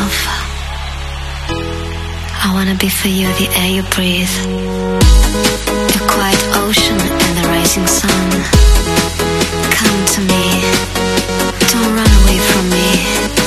love. I wanna be for you the air you breathe, the quiet ocean and the rising sun. Come to me, don't run away from me.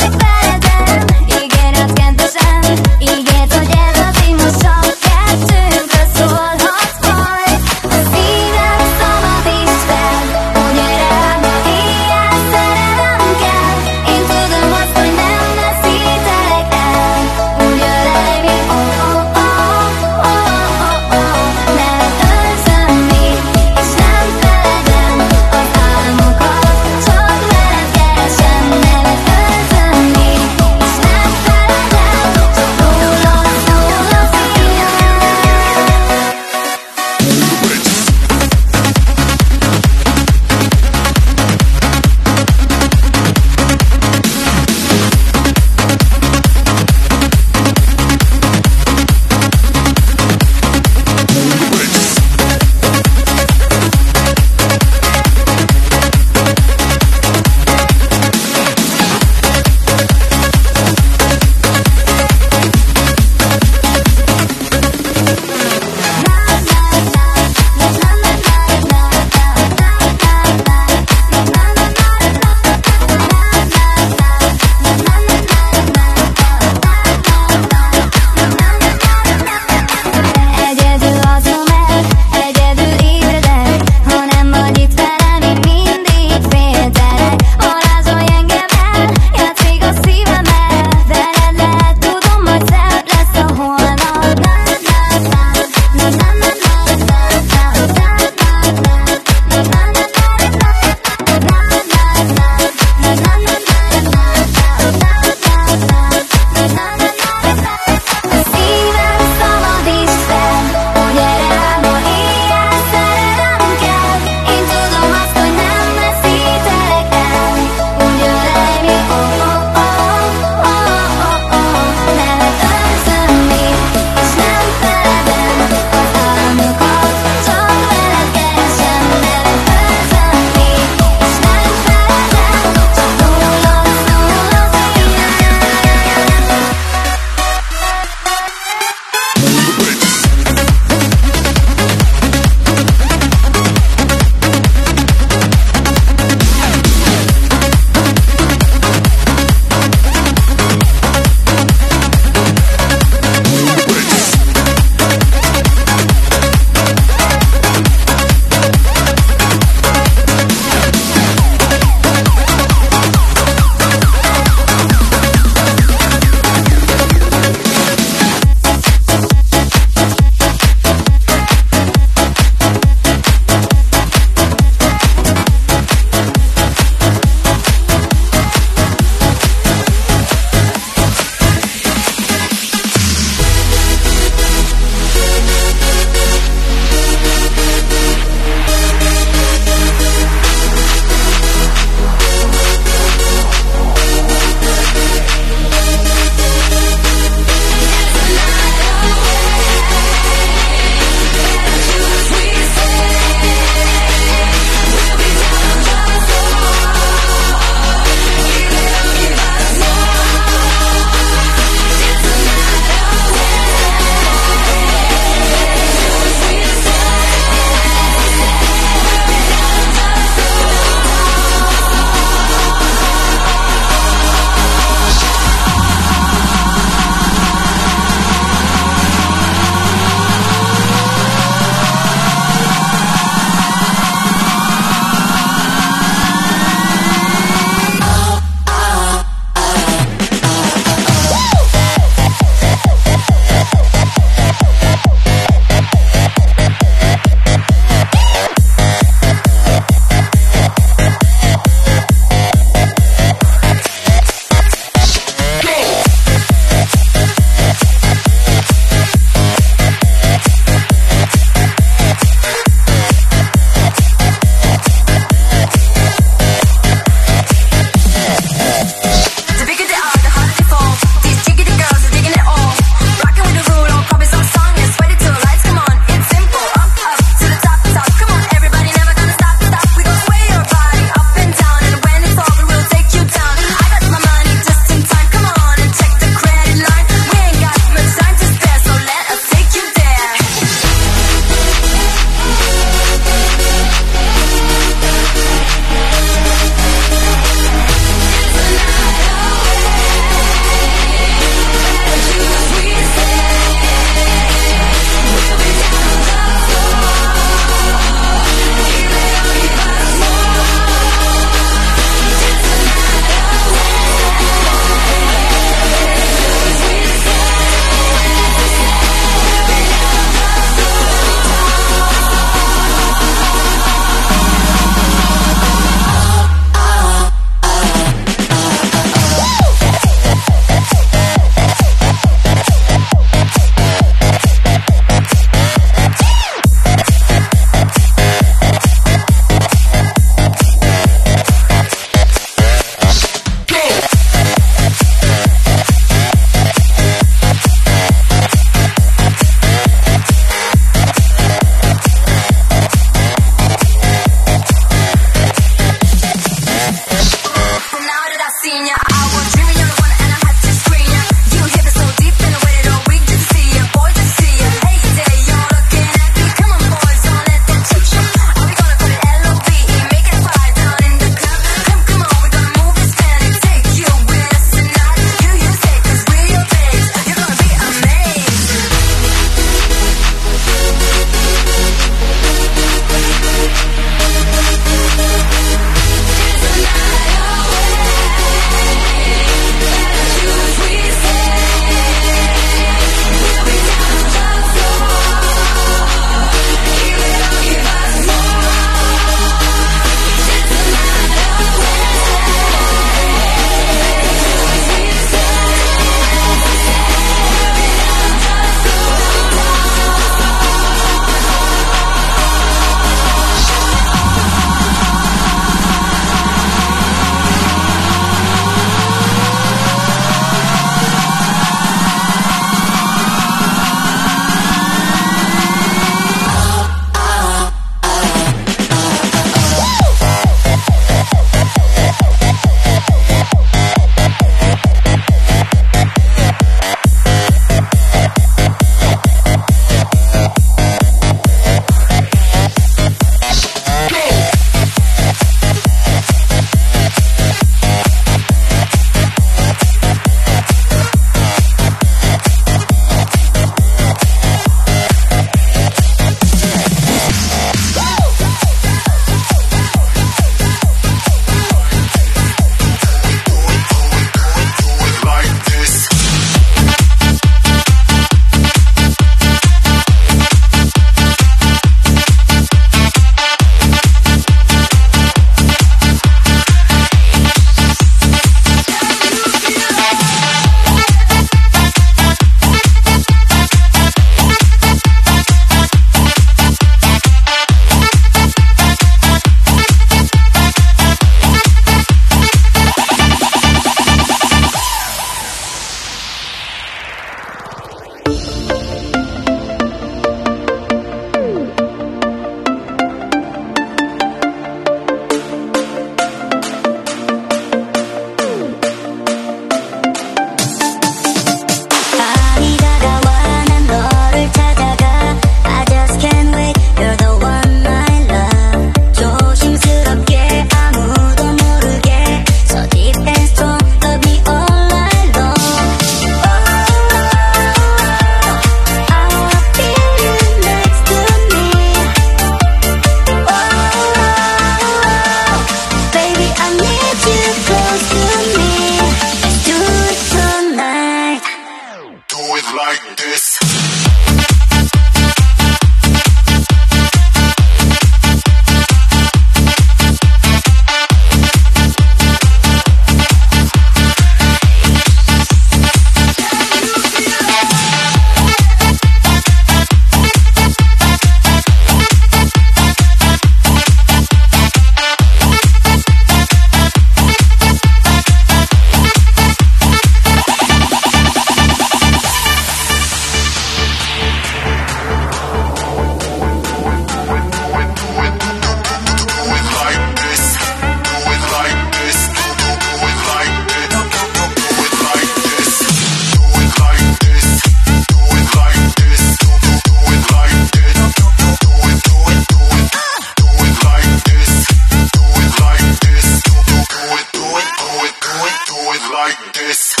like this.